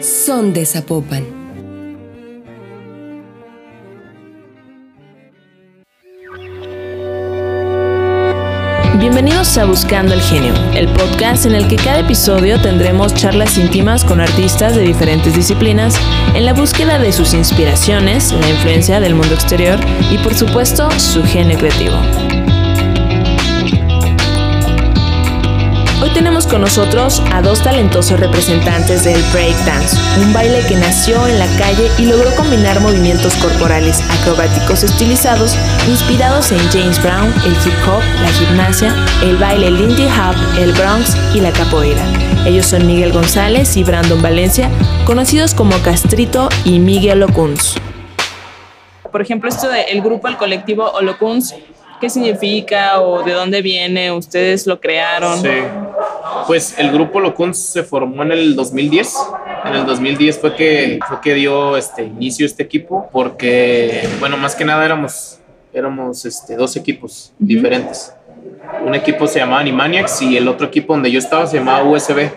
son de Zapopan. Bienvenidos a Buscando el Genio, el podcast en el que cada episodio tendremos charlas íntimas con artistas de diferentes disciplinas en la búsqueda de sus inspiraciones, la influencia del mundo exterior y por supuesto su genio creativo. Con nosotros a dos talentosos representantes del breakdance, un baile que nació en la calle y logró combinar movimientos corporales acrobáticos estilizados inspirados en James Brown, el hip hop, la gimnasia, el baile Lindy Hop, el Bronx y la capoeira. Ellos son Miguel González y Brandon Valencia, conocidos como Castrito y Miguel Ocuns. Por ejemplo, esto del grupo, el colectivo Olocuns, ¿qué significa o de dónde viene? ¿Ustedes lo crearon? Sí. Pues el grupo Locuns se formó en el 2010. En el 2010 fue que, fue que dio este inicio este equipo porque, bueno, más que nada éramos, éramos este, dos equipos diferentes. Un equipo se llamaba Animaniacs y el otro equipo donde yo estaba se llamaba USB.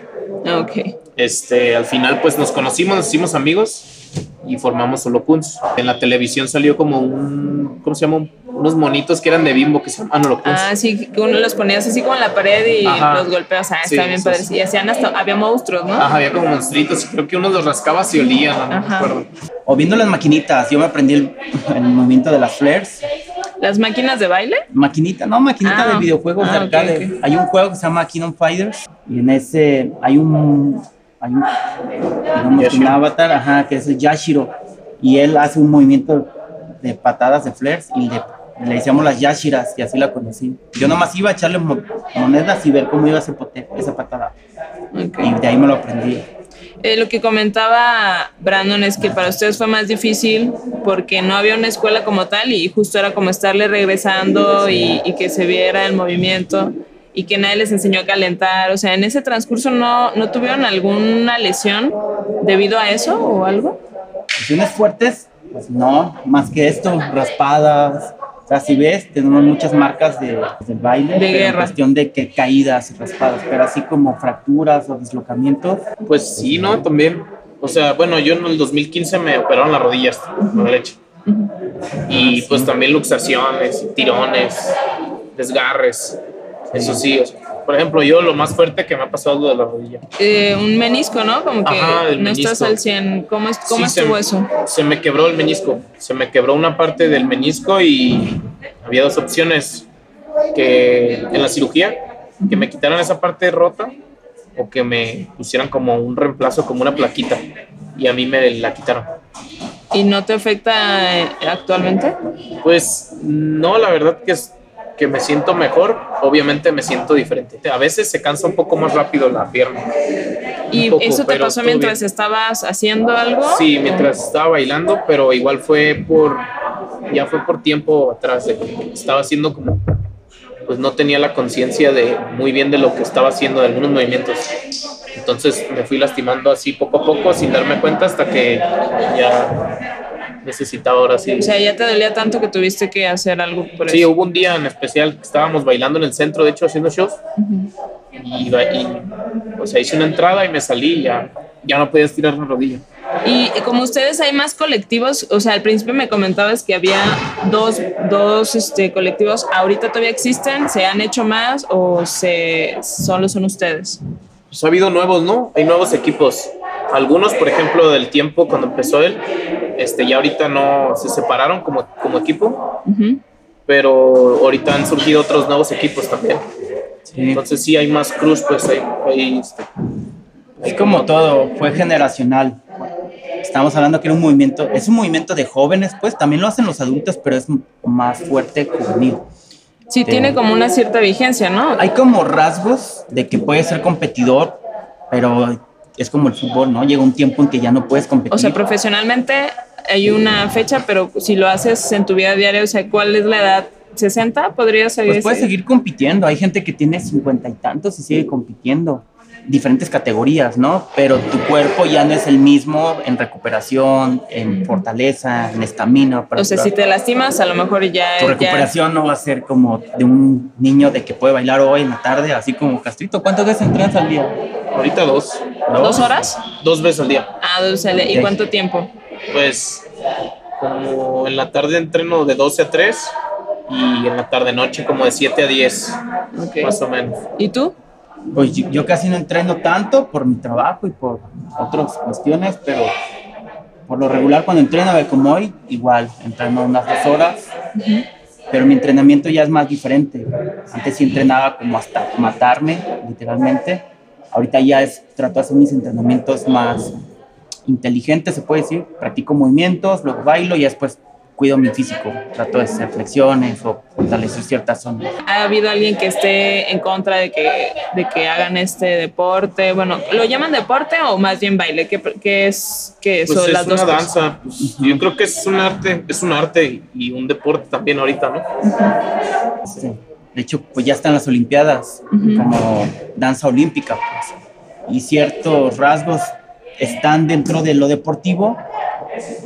Ah, Ok. Este, al final pues nos conocimos, nos hicimos amigos y formamos Holocuns. En la televisión salió como un, ¿cómo se llama? Unos monitos que eran de bimbo que se llaman Holocuns. Ah, sí, que uno los ponías así como en la pared y Ajá. los golpeas. Ah, Sí, está bien padre. sí. Y hacían hasta, había monstruos, ¿no? Ajá, había como monstruitos, creo que uno los rascaba y olían, no, no me Ajá. acuerdo. O viendo las maquinitas, yo me aprendí el, el movimiento de las flares. Las máquinas de baile. Maquinita, no, maquinita Ah. de videojuegos Ah, de ok, arcade. Hay un juego que se llama Kingdom Fighters y en ese hay un, hay un, digamos, un avatar, ajá, que es el Yashiro y él hace un movimiento de patadas de flares y le, le decíamos las Yashiras y así la conocí. Yo nomás iba a echarle mo- monedas y ver cómo iba ese pote, esa patada Ok. y de ahí me lo aprendí. Eh, lo que comentaba Brandon es que para ustedes fue más difícil porque no había una escuela como tal y justo era como estarle regresando y, y que se viera el movimiento y que nadie les enseñó a calentar. O sea, en ese transcurso no, no tuvieron alguna lesión debido a eso o algo. Lesiones fuertes, pues no, más que esto, raspadas. O sea, si ves, tenemos muchas marcas de, del baile, pero en guerra. cuestión de que caídas y raspadas, pero así como fracturas o dislocamientos, Pues sí, ¿no? También. O sea, bueno, yo en el 2015 me operaron las rodillas, la derecha. Y pues también luxaciones, tirones, desgarres. Eso sí, o sea, por ejemplo, yo lo más fuerte que me ha pasado es lo de la rodilla. Eh, un menisco, ¿no? Como que Ajá, no estás menisco. al 100. ¿Cómo, es- cómo Sí, estuvo se, eso? Se me quebró el menisco. Se me quebró una parte del menisco y había dos opciones. Que en la cirugía, que me quitaran esa parte rota o que me pusieran como un reemplazo, como una plaquita. Y a mí me la quitaron. ¿Y no te afecta eh, actualmente? Pues no, la verdad que es que me siento mejor, obviamente me siento diferente. A veces se cansa un poco más rápido la pierna. ¿Y poco, eso te pasó mientras bien. estabas haciendo algo? Sí, mientras estaba bailando, pero igual fue por, ya fue por tiempo atrás, de que estaba haciendo como, pues no tenía la conciencia de muy bien de lo que estaba haciendo, de algunos movimientos. Entonces me fui lastimando así poco a poco sin darme cuenta hasta que ya necesitaba ahora sí. O sea, ya te dolía tanto que tuviste que hacer algo por Sí, eso. hubo un día en especial que estábamos bailando en el centro, de hecho, haciendo shows. Y, ba- y, o sea, hice una entrada y me salí y ya, ya no podía estirar la rodilla. Y como ustedes hay más colectivos, o sea, al principio me comentabas que había dos, dos este, colectivos, ¿ahorita todavía existen? ¿Se han hecho más o se, solo son ustedes? Pues ha habido nuevos, ¿no? Hay nuevos equipos. Algunos, por ejemplo, del tiempo cuando empezó él, este, ya ahorita no se separaron como, como equipo, Ujú. pero ahorita han surgido otros nuevos equipos también. sí. Entonces sí hay más cruz, pues hay, hay, este, es como todo, fue generacional. Estamos hablando que era un movimiento, es un movimiento de jóvenes, pues también lo hacen los adultos, pero es más fuerte juvenil. Sí, tiene como una cierta vigencia, ¿no? Hay como rasgos de que puedes ser competidor, pero es como el fútbol, ¿no? Llega un tiempo en que ya no puedes competir. O sea, profesionalmente hay una fecha, pero si lo haces en tu vida diaria, o sea, ¿cuál es la edad? ¿60? ¿Podrías seguir? pues puedes seguir compitiendo. Hay gente que tiene cincuenta y tantos y sigue compitiendo. Diferentes categorías, ¿no? Pero tu cuerpo ya no es el mismo en recuperación, en fortaleza, en estamina. para O sea, durar. si te lastimas, a lo mejor ya... tu ya- recuperación no va a ser como de un niño de que puede bailar hoy en la tarde, así como Castrito. ¿Cuántas veces entrenas al día? ahorita dos. ¿Dos horas? Dos veces al día. Ah, dos veces al día. ¿Y cuánto tiempo? Pues como en la tarde entreno de 12 a 3 y en la tarde noche como de 7 a 10, Ok. más o menos. ¿Y tú? Pues yo, yo casi no entreno tanto por mi trabajo y por otras cuestiones, pero por lo regular cuando entreno, a ver, como hoy, igual, entreno unas dos horas, pero mi entrenamiento ya es más diferente. Antes sí entrenaba como hasta matarme, literalmente. Ahorita ya es, trato de hacer mis entrenamientos más inteligentes, se puede decir. Practico movimientos, luego bailo y después cuido mi físico. Trato de hacer flexiones o fortalecer ciertas zonas. ¿Ha habido alguien que esté en contra de que, de que hagan este deporte? Bueno, ¿lo llaman deporte o más bien baile? ¿Qué, qué es? ¿Qué Pues son es las dos una cosas? danza, pues, yo creo que es un arte, es un arte y un deporte también ahorita, ¿no? Este, de hecho, pues ya están las Olimpiadas como danza olímpica, pues. Y ciertos rasgos están dentro de lo deportivo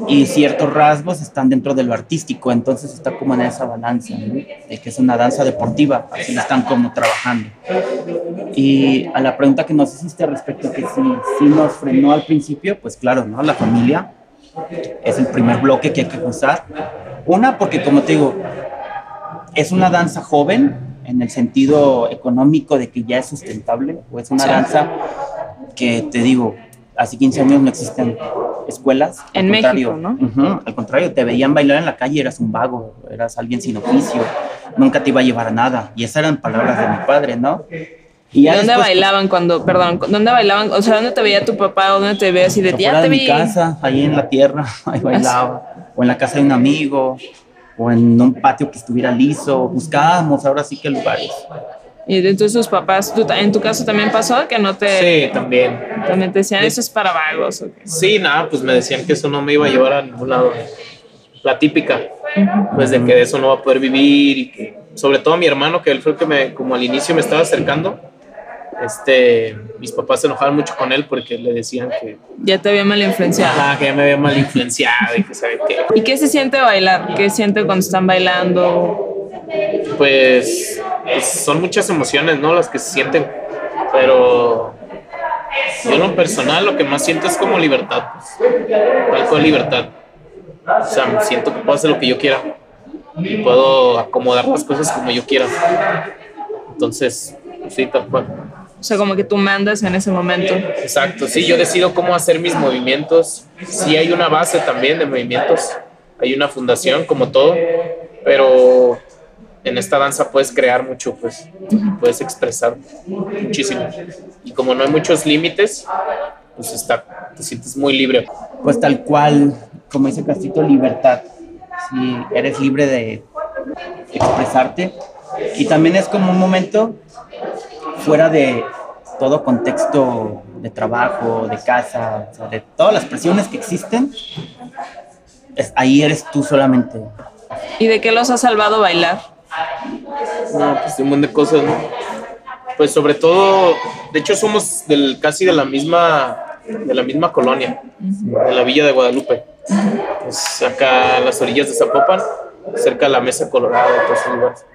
y ciertos rasgos están dentro de lo artístico. Entonces está como en esa balanza, ¿no? De que es una danza deportiva, así están como trabajando. Y a la pregunta que nos hiciste respecto a que si, si nos frenó al principio, pues claro, ¿no? La familia es el primer bloque que hay que usar. Una, porque como te digo, es una danza joven en el sentido económico de que ya es sustentable, o es una Sí. danza que te digo, hace 15 años no existen escuelas. En México, ujú, al contrario, te veían bailar en la calle, eras un vago, eras alguien sin oficio, nunca te iba a llevar a nada. Y esas eran palabras de mi padre, ¿no? Y ya ¿Dónde después, bailaban cuando, perdón, dónde bailaban? O sea, ¿dónde te veía tu papá dónde te veía así de afuera ya te de vi? mi casa, ahí en la tierra, ahí bailaba, o en la casa de un amigo, o en un patio que estuviera liso, buscábamos ahora sí que lugares. Y entonces tus papás, ¿tú ta- en tu caso también pasó que no te, Sí, también. también te decían eso es para vagos? Sí, nada, pues me decían que eso no me iba a llevar a ningún lado. La típica, pues de que de eso no va a poder vivir y que, sobre todo mi hermano, que él fue el que me, como al inicio me estaba acercando, este, mis papás se enojaban mucho con él porque le decían que, Ya te había mal influenciado. ah, que ya me había mal influenciado y que sabe qué. ¿Y qué se siente bailar? ¿Qué siente cuando están bailando? Pues, pues son muchas emociones, ¿no? Las que se sienten, pero yo en lo personal lo que más siento es como libertad, pues, tal cual libertad. O sea, siento que puedo hacer lo que yo quiera y puedo acomodar las cosas como yo quiera. Entonces, sí, tal cual. O sea, como que tú mandas en ese momento. Exacto, sí, yo decido cómo hacer mis movimientos. Sí hay una base también de movimientos, hay una fundación como todo, pero en esta danza puedes crear mucho, pues puedes expresar muchísimo. Y como no hay muchos límites, pues está, te sientes muy libre. pues tal cual, como dice Castito, libertad. Si eres libre de expresarte. Y también es como un momento fuera de todo contexto de trabajo, de casa, o sea, de todas las presiones que existen. es- ahí eres tú solamente. ¿Y de qué los ha salvado bailar? No, pues de un montón de cosas, ¿no? Pues sobre todo, de hecho somos del, casi de la misma, de la misma colonia, de la Villa de Guadalupe. Pues acá a las orillas de Zapopan, cerca de la Mesa Colorada, todos esos lugares.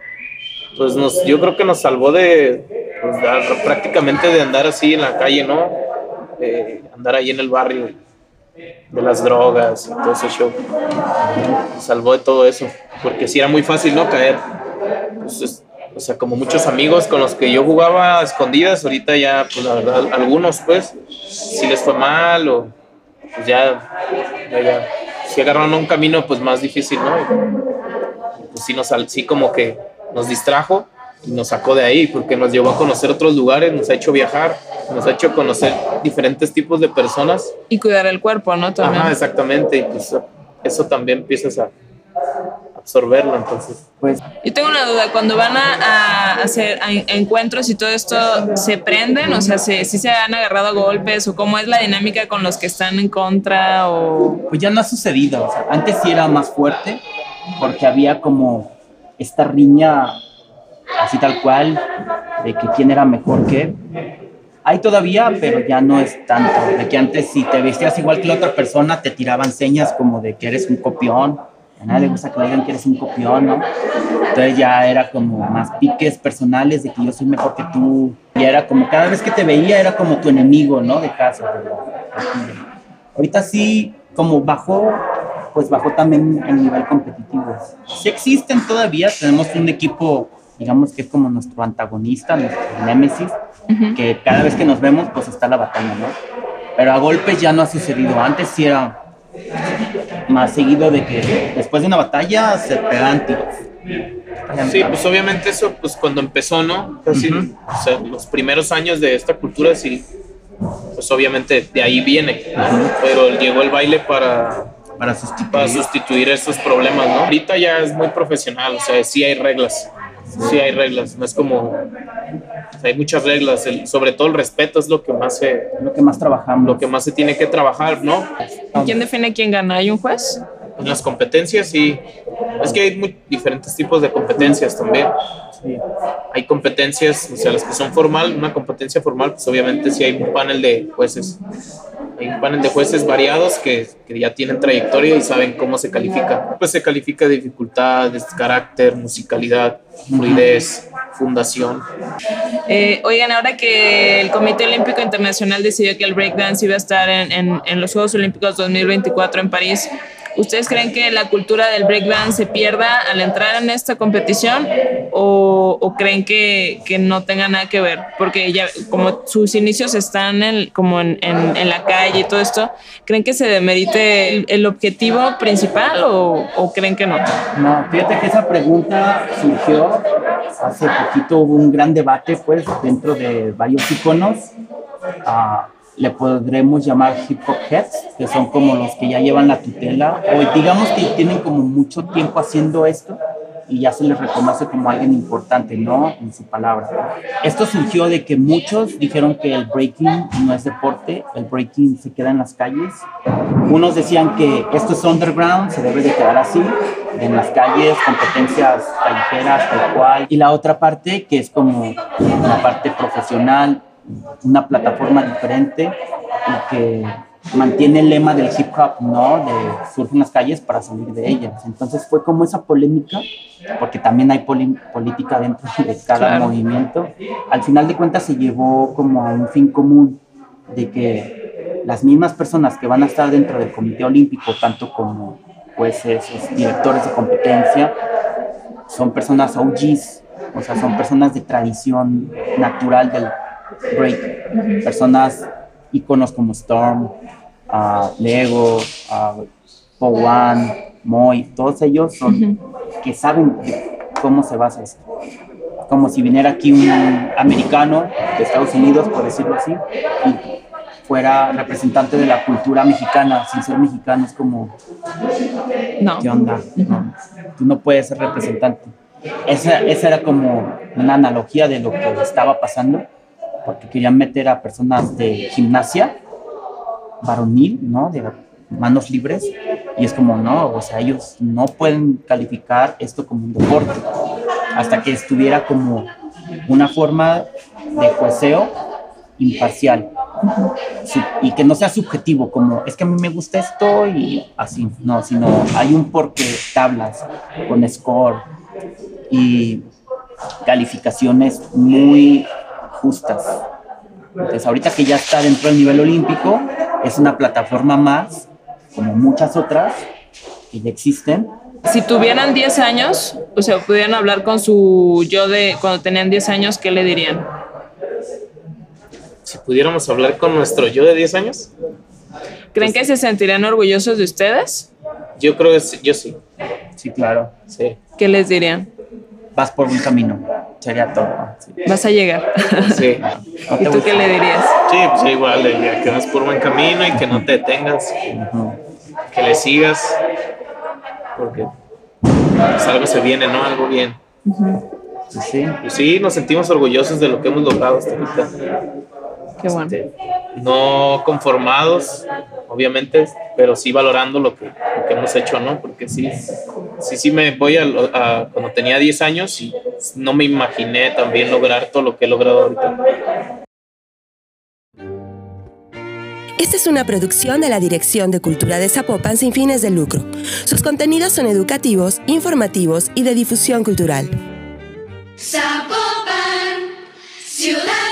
Pues nos, yo creo que nos salvó de, pues, prácticamente de andar así en la calle, ¿no? Andar ahí en el barrio, de las drogas y todo ese show. Salvó de todo eso, porque sí era muy fácil, ¿no? Caer. Pues, es- o sea, como muchos amigos con los que yo jugaba a escondidas, ahorita ya, pues la verdad, algunos pues, sí les fue mal o pues ya, ya, sí agarraron un camino pues más difícil, ¿no? Y, pues sí, nos, sí como que nos distrajo nos sacó de ahí porque nos llevó a conocer otros lugares, nos ha hecho viajar, nos ha hecho conocer diferentes tipos de personas. Y cuidar el cuerpo, ¿no? También. Ajá, exactamente, y pues eso también empiezas a absorberlo, entonces. Pues Yo tengo una duda, cuando van a, a hacer a- encuentros y todo esto, ¿se prenden? O sea, ¿se, ¿sí se han agarrado a golpes? ¿O cómo es la dinámica con los que están en contra? O... pues ya no ha sucedido. o sea, antes sí era más fuerte porque había como esta riña así tal cual de que quién era mejor que. Hay todavía, pero ya no es tanto. De que antes si te vestías igual que la otra persona te tiraban señas como de que eres un copión A nadie le gusta que le digan que eres un copión, ¿no? Entonces ya era como más piques personales de que yo soy mejor que tú. Y era como cada vez que te veía era como tu enemigo, ¿no? De casa. Ahorita sí, como bajó, pues bajó también el nivel competitivo. Sí existen todavía, tenemos un equipo, digamos que es como nuestro antagonista, nuestro némesis, que cada vez que nos vemos, pues está la batalla, ¿no? Pero a golpes ya no ha sucedido. Antes sí era más seguido de que después de una batalla se pegan tiros. Sí, pues obviamente eso, pues cuando empezó, ¿no? Casi, o sea, los primeros años de esta cultura, sí, pues obviamente de ahí viene, ¿no? Pero llegó el baile para, Para sustituir. para sustituir esos problemas, ¿no? Ahorita ya es muy profesional, o sea, sí hay reglas, sí hay reglas, no es como, hay muchas reglas, el- sobre todo el respeto es lo que más se, lo que más trabajamos. lo que más se tiene que trabajar, ¿no? ¿Quién define quién gana? ¿Hay un juez? En las competencias sí, es que hay muy diferentes tipos de competencias también. Sí. hay competencias, o sea, las que son formal, una competencia formal, pues obviamente sí hay un panel de jueces. Panel de jueces variados que, que ya tienen trayectoria y saben cómo se califica. Pues se califica dificultades, carácter, musicalidad, fluidez, fundación. Eh, oigan, ahora que el Comité Olímpico Internacional decidió que el breakdance iba a estar en, en- en los Juegos Olímpicos 2024 en París, ¿ustedes creen que la cultura del breakdance se pierda al entrar en esta competición o, o creen que, que no tenga nada que ver? Porque ya como sus inicios están en, como en, en- en la calle y todo esto, ¿creen que se demerite el, el objetivo principal o, o creen que no? No, fíjate que esa pregunta surgió hace poquito, hubo un gran debate, pues, dentro de varios iconos. Ah, le podremos llamar hip hop heads, que son como los que ya llevan la tutela, o digamos que tienen como mucho tiempo haciendo esto y ya se les reconoce como alguien importante, ¿no? En su palabra. Esto surgió de que muchos dijeron que el breaking no es deporte, el breaking se queda en las calles. Unos decían que esto es underground, se debe de quedar así, en las calles, competencias callejeras, tal cual. Y la otra parte, que es como la parte profesional, una plataforma diferente y que mantiene el lema del hip hop, ¿no? De surge en las calles para salir de ellas. Entonces fue como esa polémica, porque también hay política dentro de cada Claro. movimiento. Al final de cuentas se llevó como a un fin común de que las mismas personas que van a estar dentro del Comité Olímpico, tanto como jueces, es- directores de competencia, son personas OGs, o sea, son personas de tradición natural del break, personas íconos como Storm, ah, Lego, uh, One, Moy, todos ellos son que saben cómo se basa esto. Como si viniera aquí un americano de Estados Unidos, por decirlo así, y fuera representante de la cultura mexicana, sin ser mexicano, es como, No. ¿qué onda? No, tú no puedes ser representante. Esa, esa era como una analogía de lo que estaba pasando, porque querían meter a personas de gimnasia varonil, ¿no? De manos libres, y es como, no, o sea, ellos no pueden calificar esto como un deporte, hasta que estuviera como una forma de jueceo imparcial. Y que no sea subjetivo, como es que a mí me gusta esto y así, no, sino hay un porqué, tablas con score y calificaciones muy justas. Entonces, ahorita que ya está dentro del nivel olímpico, es una plataforma más, como muchas otras que ya existen. Si tuvieran 10 años, o sea, pudieran hablar con su yo de cuando tenían 10 años, ¿qué le dirían? Si pudiéramos hablar con nuestro yo de 10 años, ¿Creen que se sentirían orgullosos de ustedes? yo creo que sí, yo sí. Sí, claro. Sí, ¿Qué les dirían? Vas por un camino. Sería todo. Sí. Vas a llegar. sí. No ¿Y tú gusta. qué le dirías? Sí, pues igual, que vas por buen camino y que no te detengas, que le sigas, porque pues, algo se viene, ¿no? Algo bien. Sí, sí. Pues sí, nos sentimos orgullosos de lo que hemos logrado hasta ahorita. Qué bueno. Este, no conformados, obviamente, pero sí valorando lo que, lo que hemos hecho, ¿no? Porque sí, sí, sí me voy a, a cuando tenía 10 años y no me imaginé también lograr todo lo que he logrado ahorita. Esta es una producción de la Dirección de Cultura de Zapopan sin fines de lucro. Sus contenidos son educativos, informativos y de difusión cultural. Zapopan, ciudad.